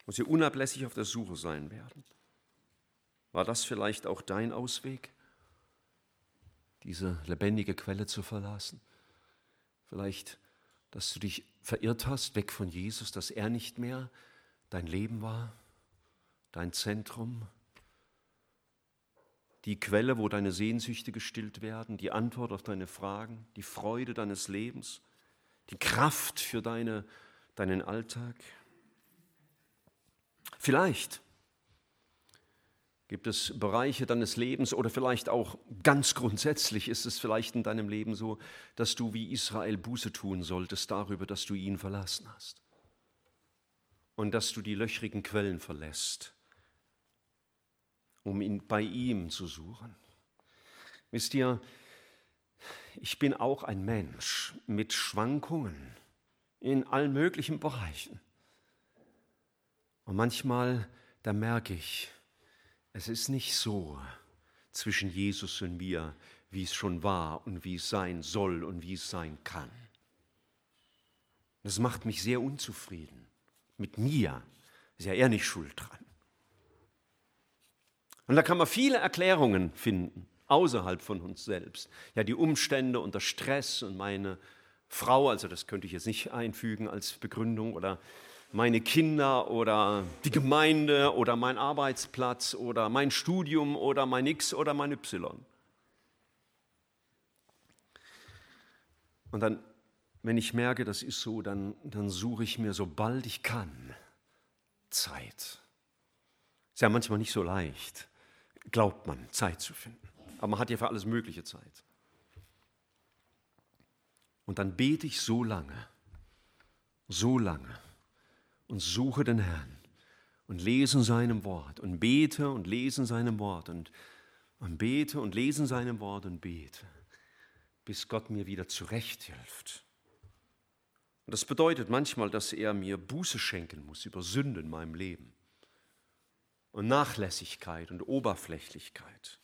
wo sie unablässig auf der Suche sein werden. War das vielleicht auch dein Ausweg, diese lebendige Quelle zu verlassen? Vielleicht, dass du dich verirrt hast, weg von Jesus, dass er nicht mehr dein Leben war, dein Zentrum, die Quelle, wo deine Sehnsüchte gestillt werden, die Antwort auf deine Fragen, die Freude deines Lebens, die Kraft für deine, deinen Alltag. Vielleicht gibt es Bereiche deines Lebens oder vielleicht auch ganz grundsätzlich ist es vielleicht in deinem Leben so, dass du wie Israel Buße tun solltest darüber, dass du ihn verlassen hast und dass du die löchrigen Quellen verlässt, um ihn bei ihm zu suchen. Wisst ihr, ich bin auch ein Mensch mit Schwankungen in allen möglichen Bereichen. Und manchmal, da merke ich, es ist nicht so zwischen Jesus und mir, wie es schon war und wie es sein soll und wie es sein kann. Das macht mich sehr unzufrieden. Mit mir ist ja er nicht schuld dran. Und da kann man viele Erklärungen finden, außerhalb von uns selbst. Ja, die Umstände und der Stress und meine Frau, also das könnte ich jetzt nicht einfügen als Begründung, oder meine Kinder oder die Gemeinde oder mein Arbeitsplatz oder mein Studium oder mein X oder mein Y. Und dann, wenn ich merke, das ist so, dann, dann suche ich mir, sobald ich kann, Zeit. Ist ja manchmal nicht so leicht, glaubt man, Zeit zu finden. Aber man hat ja für alles Mögliche Zeit. Und dann bete ich so lange, so lange, und suche den Herrn und lese in seinem Wort und bete und lese in seinem Wort und, und bete und lese in seinem Wort und bete, bis Gott mir wieder zurechthilft. Und das bedeutet manchmal, dass er mir Buße schenken muss über Sünde in meinem Leben und Nachlässigkeit und Oberflächlichkeit.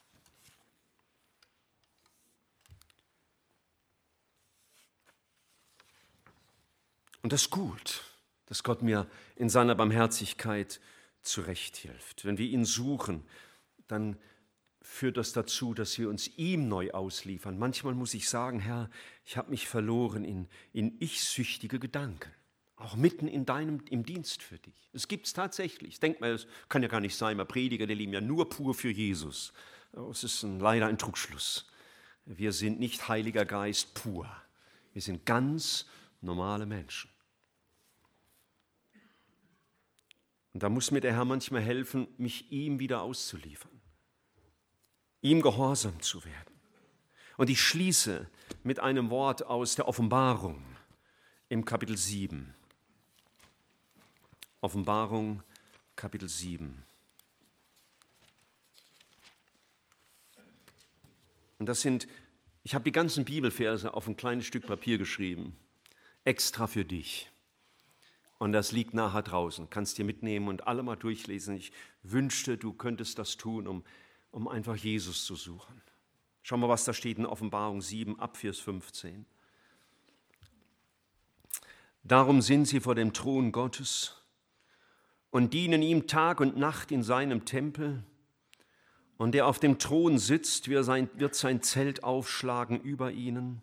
Und das ist gut dass Gott mir in seiner Barmherzigkeit zurechthilft. Wenn wir ihn suchen, dann führt das dazu, dass wir uns ihm neu ausliefern. Manchmal muss ich sagen, Herr, ich habe mich verloren in, in ich-süchtige Gedanken. Auch mitten in deinem, im Dienst für dich. Es gibt es tatsächlich. Denkt mal, es kann ja gar nicht sein, wir Prediger, die leben ja nur pur für Jesus. Es ist ein, leider ein Trugschluss. Wir sind nicht Heiliger Geist pur. Wir sind ganz normale Menschen. Und da muss mir der Herr manchmal helfen, mich ihm wieder auszuliefern, ihm gehorsam zu werden. Und ich schließe mit einem Wort aus der Offenbarung im Kapitel 7. Offenbarung Kapitel 7. Und das sind, ich habe die ganzen Bibelverse auf ein kleines Stück Papier geschrieben, extra für dich. Und das liegt nachher draußen. Kannst dir mitnehmen und alle mal durchlesen. Ich wünschte, du könntest das tun, um um einfach Jesus zu suchen. Schau mal, was da steht in Offenbarung 7 ab Vers 15. Darum sind sie vor dem Thron Gottes und dienen ihm Tag und Nacht in seinem Tempel. Und der auf dem Thron sitzt, wird sein Zelt aufschlagen über ihnen.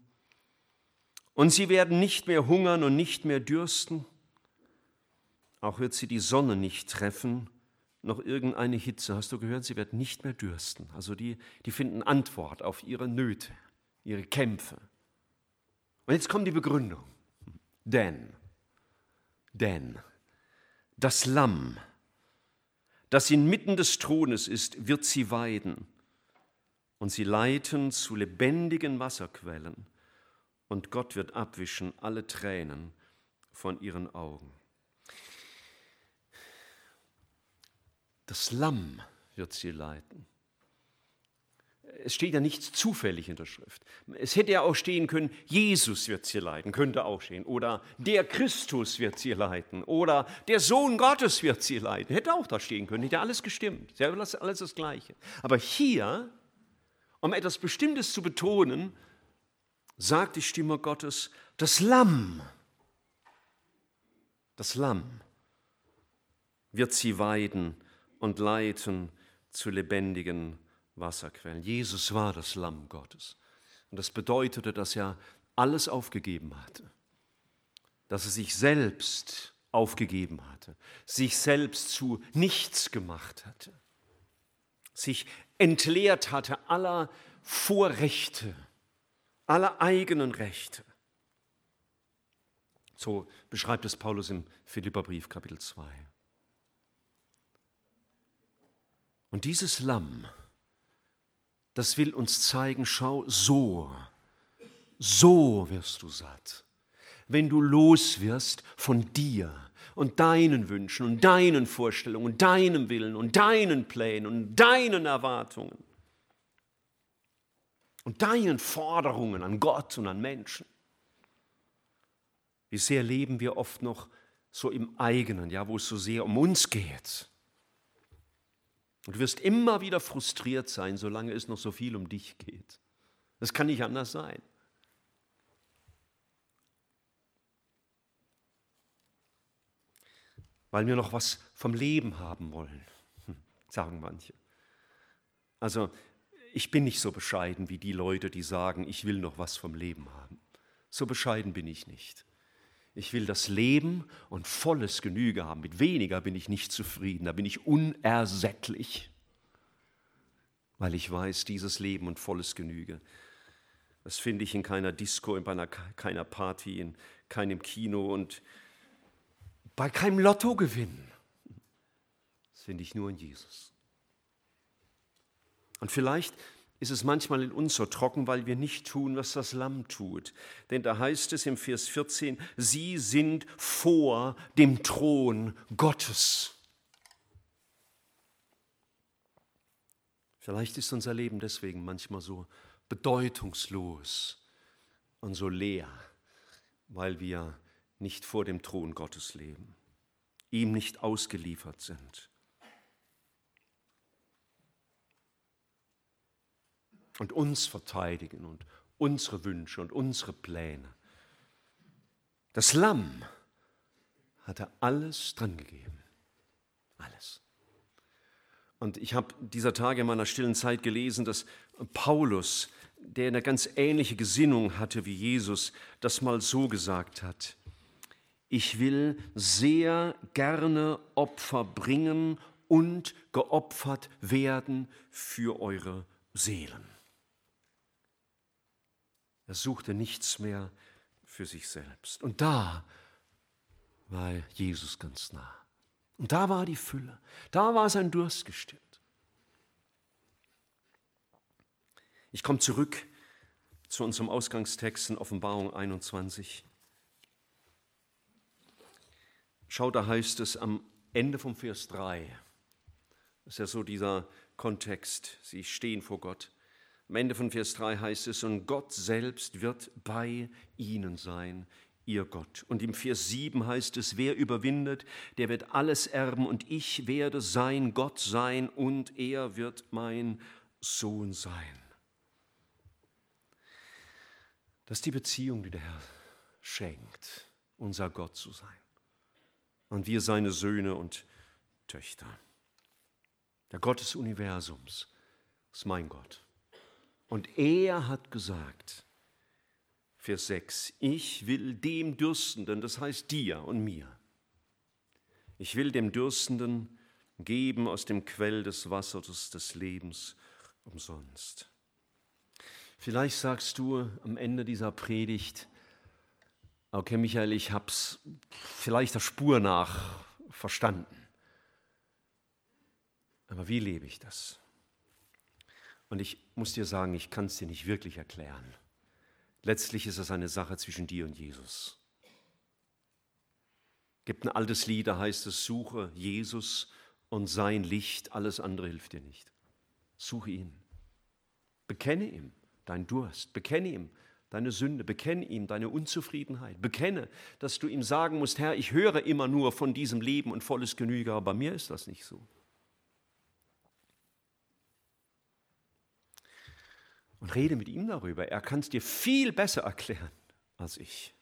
Und sie werden nicht mehr hungern und nicht mehr dürsten. Auch wird sie die Sonne nicht treffen, noch irgendeine Hitze. Hast du gehört? Sie werden nicht mehr dürsten. Also die, die finden Antwort auf ihre Nöte, ihre Kämpfe. Und jetzt kommt die Begründung. Denn, denn das Lamm, das inmitten des Thrones ist, wird sie weiden und sie leiten zu lebendigen Wasserquellen und Gott wird abwischen alle Tränen von ihren Augen. Das Lamm wird sie leiten. Es steht ja nichts zufällig in der Schrift. Es hätte ja auch stehen können, Jesus wird sie leiten, könnte auch stehen. Oder der Christus wird sie leiten. Oder der Sohn Gottes wird sie leiten. Hätte auch da stehen können, hätte alles gestimmt. Alles das Gleiche. Aber hier, um etwas Bestimmtes zu betonen, sagt die Stimme Gottes, das Lamm, das Lamm wird sie weiden und leiten zu lebendigen Wasserquellen. Jesus war das Lamm Gottes. Und das bedeutete, dass er alles aufgegeben hatte, dass er sich selbst aufgegeben hatte, sich selbst zu nichts gemacht hatte, sich entleert hatte aller Vorrechte, aller eigenen Rechte. So beschreibt es Paulus im Philipperbrief Kapitel 2. Und dieses Lamm, das will uns zeigen, schau, so, so wirst du satt. Wenn du los wirst von dir und deinen Wünschen und deinen Vorstellungen und deinem Willen und deinen Plänen und deinen Erwartungen und deinen Forderungen an Gott und an Menschen. Wie sehr leben wir oft noch so im eigenen, ja, wo es so sehr um uns geht. Und du wirst immer wieder frustriert sein, solange es noch so viel um dich geht. Das kann nicht anders sein. Weil wir noch was vom Leben haben wollen, hm, sagen manche. Also ich bin nicht so bescheiden wie die Leute, die sagen, ich will noch was vom Leben haben. So bescheiden bin ich nicht. Ich will das Leben und volles Genüge haben. Mit weniger bin ich nicht zufrieden, da bin ich unersättlich, weil ich weiß, dieses Leben und volles Genüge, das finde ich in keiner Disco, in einer, keiner Party, in keinem Kino und bei keinem Lottogewinn. Das finde ich nur in Jesus. Und vielleicht ist es manchmal in uns so trocken, weil wir nicht tun, was das Lamm tut. Denn da heißt es im Vers 14, sie sind vor dem Thron Gottes. Vielleicht ist unser Leben deswegen manchmal so bedeutungslos und so leer, weil wir nicht vor dem Thron Gottes leben, ihm nicht ausgeliefert sind. Und uns verteidigen und unsere Wünsche und unsere Pläne. Das Lamm hatte alles dran gegeben. Alles. Und ich habe dieser Tage in meiner stillen Zeit gelesen, dass Paulus, der eine ganz ähnliche Gesinnung hatte wie Jesus, das mal so gesagt hat. Ich will sehr gerne Opfer bringen und geopfert werden für eure Seelen. Er suchte nichts mehr für sich selbst. Und da war Jesus ganz nah. Und da war die Fülle. Da war sein Durst gestillt. Ich komme zurück zu unserem Ausgangstext in Offenbarung 21. Schau, da heißt es am Ende vom Vers 3. Das ist ja so dieser Kontext. Sie stehen vor Gott. Am Ende von Vers 3 heißt es, und Gott selbst wird bei ihnen sein, ihr Gott. Und im Vers 7 heißt es, wer überwindet, der wird alles erben und ich werde sein Gott sein und er wird mein Sohn sein. Das ist die Beziehung, die der Herr schenkt, unser Gott zu sein. Und wir seine Söhne und Töchter. Der Gott des Universums ist mein Gott. Und er hat gesagt, Vers 6, ich will dem Dürstenden, das heißt dir und mir, ich will dem Dürstenden geben aus dem Quell des Wassers des Lebens umsonst. Vielleicht sagst du am Ende dieser Predigt, okay Michael, ich habe es vielleicht der Spur nach verstanden. Aber wie lebe ich das? Und ich muss dir sagen, ich kann es dir nicht wirklich erklären. Letztlich ist es eine Sache zwischen dir und Jesus. Es gibt ein altes Lied, da heißt es, suche Jesus und sein Licht, alles andere hilft dir nicht. Suche ihn. Bekenne ihm deinen Durst, bekenne ihm deine Sünde, bekenne ihm deine Unzufriedenheit, bekenne, dass du ihm sagen musst, Herr, ich höre immer nur von diesem Leben und volles Genüge, aber bei mir ist das nicht so. Und rede mit ihm darüber. Er kann es dir viel besser erklären als ich.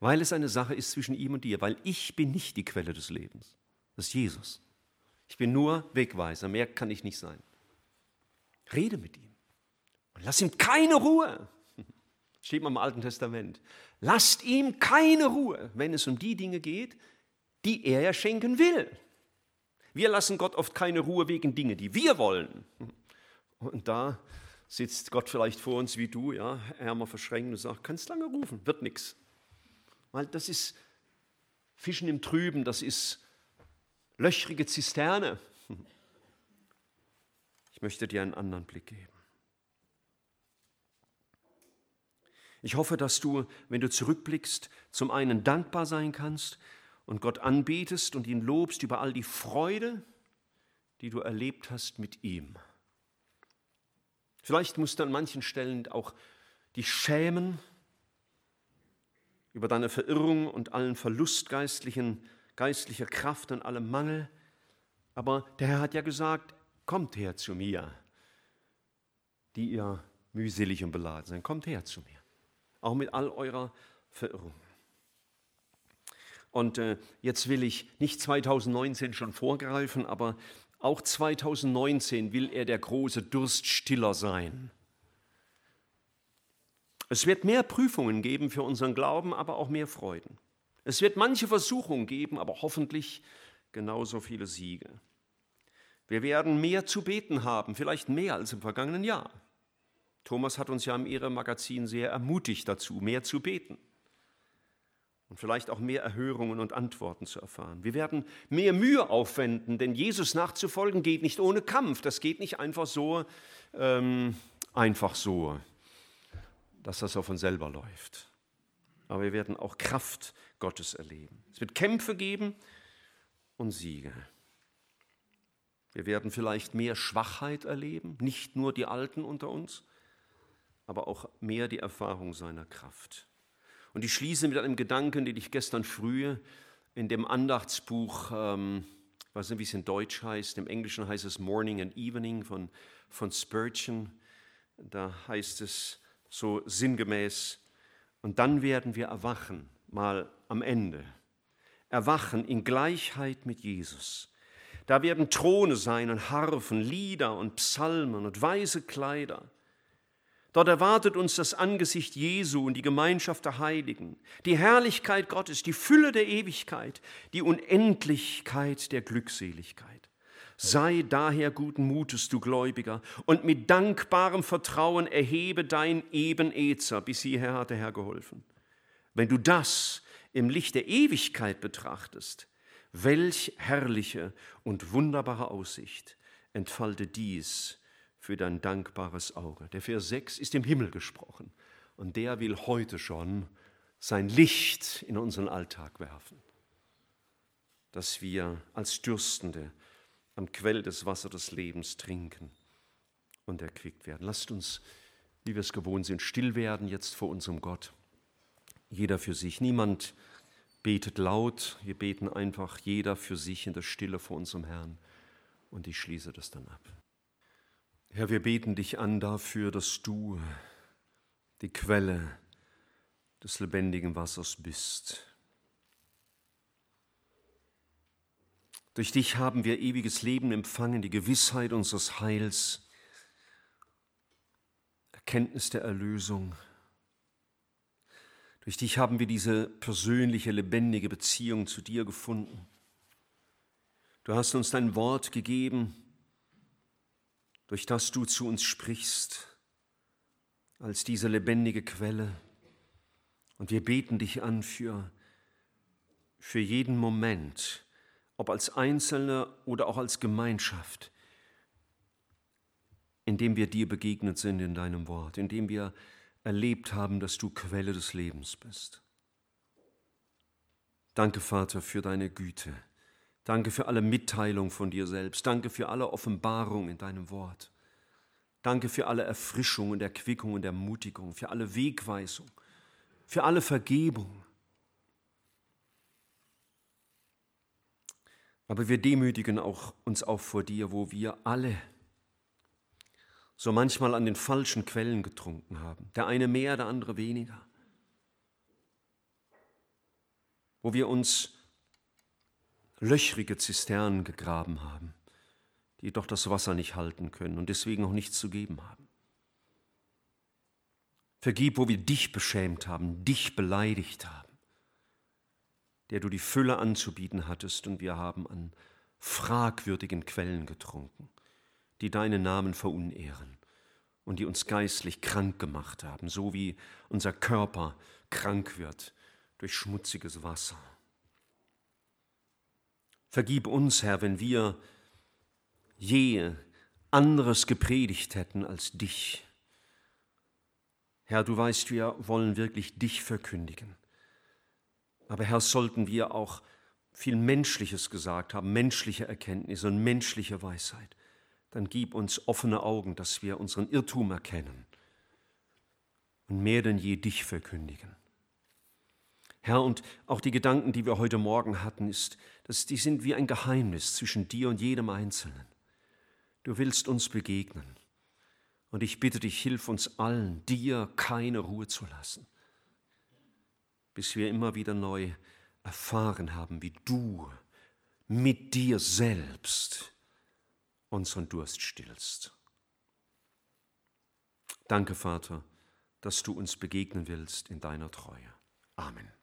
Weil es eine Sache ist zwischen ihm und dir, weil ich bin nicht die Quelle des Lebens. Das ist Jesus. Ich bin nur Wegweiser, mehr kann ich nicht sein. Rede mit ihm und lass ihm keine Ruhe. Steht mal im Alten Testament. Lasst ihm keine Ruhe, wenn es um die Dinge geht, die er ja schenken will. Wir lassen Gott oft keine Ruhe wegen Dingen, die wir wollen. Und da sitzt Gott vielleicht vor uns wie du, ja, Ärmer verschränkt und sagt, kannst lange rufen, wird nichts. Weil das ist Fischen im Trüben, das ist löchrige Zisterne. Ich möchte dir einen anderen Blick geben. Ich hoffe, dass du, wenn du zurückblickst, zum einen dankbar sein kannst und Gott anbetest und ihn lobst über all die Freude, die du erlebt hast mit ihm. Vielleicht musst du an manchen Stellen auch dich schämen über deine Verirrung und allen Verlust geistlichen, geistlicher Kraft und allem Mangel. Aber der Herr hat ja gesagt, kommt her zu mir, die ihr mühselig und beladen seid, kommt her zu mir, auch mit all eurer Verirrung. Und äh, jetzt will ich nicht 2019 schon vorgreifen, aber auch 2019 will er der große Durststiller sein. Es wird mehr Prüfungen geben für unseren Glauben, aber auch mehr Freuden. Es wird manche Versuchungen geben, aber hoffentlich genauso viele Siege. Wir werden mehr zu beten haben, vielleicht mehr als im vergangenen Jahr. Thomas hat uns ja im Ehre-Magazin sehr ermutigt dazu, mehr zu beten und vielleicht auch mehr Erhörungen und Antworten zu erfahren. Wir werden mehr Mühe aufwenden, denn Jesus nachzufolgen geht nicht ohne Kampf. Das geht nicht einfach so, ähm, einfach so, dass das so von selber läuft. Aber wir werden auch Kraft Gottes erleben. Es wird Kämpfe geben und Siege. Wir werden vielleicht mehr Schwachheit erleben, nicht nur die Alten unter uns, aber auch mehr die Erfahrung seiner Kraft. Und ich schließe mit einem Gedanken, den ich gestern früh in dem Andachtsbuch, ähm, weiß nicht, wie es in Deutsch heißt, im Englischen heißt es Morning and Evening von, von Spurgeon. Da heißt es so sinngemäß, und dann werden wir erwachen, mal am Ende. Erwachen in Gleichheit mit Jesus. Da werden Throne sein und Harfen, Lieder und Psalmen und weiße Kleider. Dort erwartet uns das Angesicht Jesu und die Gemeinschaft der Heiligen, die Herrlichkeit Gottes, die Fülle der Ewigkeit, die Unendlichkeit der Glückseligkeit. Sei daher guten Mutes, du Gläubiger, und mit dankbarem Vertrauen erhebe dein Ebenezer. Bis hierher hat der Herr geholfen. Wenn du das im Licht der Ewigkeit betrachtest, welch herrliche und wunderbare Aussicht entfalte dies für dein dankbares Auge. Der Vers 6 ist im Himmel gesprochen und der will heute schon sein Licht in unseren Alltag werfen, dass wir als Dürstende am Quell des Wassers des Lebens trinken und erquickt werden. Lasst uns, wie wir es gewohnt sind, still werden jetzt vor unserem Gott. Jeder für sich. Niemand betet laut. Wir beten einfach jeder für sich in der Stille vor unserem Herrn. Und ich schließe das dann ab. Herr, wir beten dich an dafür, dass du die Quelle des lebendigen Wassers bist. Durch dich haben wir ewiges Leben empfangen, die Gewissheit unseres Heils, Erkenntnis der Erlösung. Durch dich haben wir diese persönliche, lebendige Beziehung zu dir gefunden. Du hast uns dein Wort gegeben, durch das du zu uns sprichst, als diese lebendige Quelle. Und wir beten dich an für, für jeden Moment, ob als Einzelner oder auch als Gemeinschaft, indem wir dir begegnet sind in deinem Wort, indem wir erlebt haben, dass du Quelle des Lebens bist. Danke, Vater, für deine Güte. Danke für alle Mitteilung von dir selbst. Danke für alle Offenbarung in deinem Wort. Danke für alle Erfrischung und Erquickung und Ermutigung, für alle Wegweisung, für alle Vergebung. Aber wir demütigen auch uns auch vor dir, wo wir alle so manchmal an den falschen Quellen getrunken haben. Der eine mehr, der andere weniger. Wo wir uns löchrige Zisternen gegraben haben, die doch das Wasser nicht halten können und deswegen auch nichts zu geben haben. Vergib, wo wir dich beschämt haben, dich beleidigt haben, der du die Fülle anzubieten hattest und wir haben an fragwürdigen Quellen getrunken, die deinen Namen verunehren und die uns geistlich krank gemacht haben, so wie unser Körper krank wird durch schmutziges Wasser. Vergib uns, Herr, wenn wir je anderes gepredigt hätten als dich. Herr, du weißt, wir wollen wirklich dich verkündigen. Aber Herr, sollten wir auch viel Menschliches gesagt haben, menschliche Erkenntnis und menschliche Weisheit, dann gib uns offene Augen, dass wir unseren Irrtum erkennen und mehr denn je dich verkündigen. Herr, und auch die Gedanken, die wir heute Morgen hatten, ist, dass die sind wie ein Geheimnis zwischen dir und jedem Einzelnen. Du willst uns begegnen. Und ich bitte dich, hilf uns allen, dir keine Ruhe zu lassen, bis wir immer wieder neu erfahren haben, wie du mit dir selbst unseren Durst stillst. Danke, Vater, dass du uns begegnen willst in deiner Treue. Amen.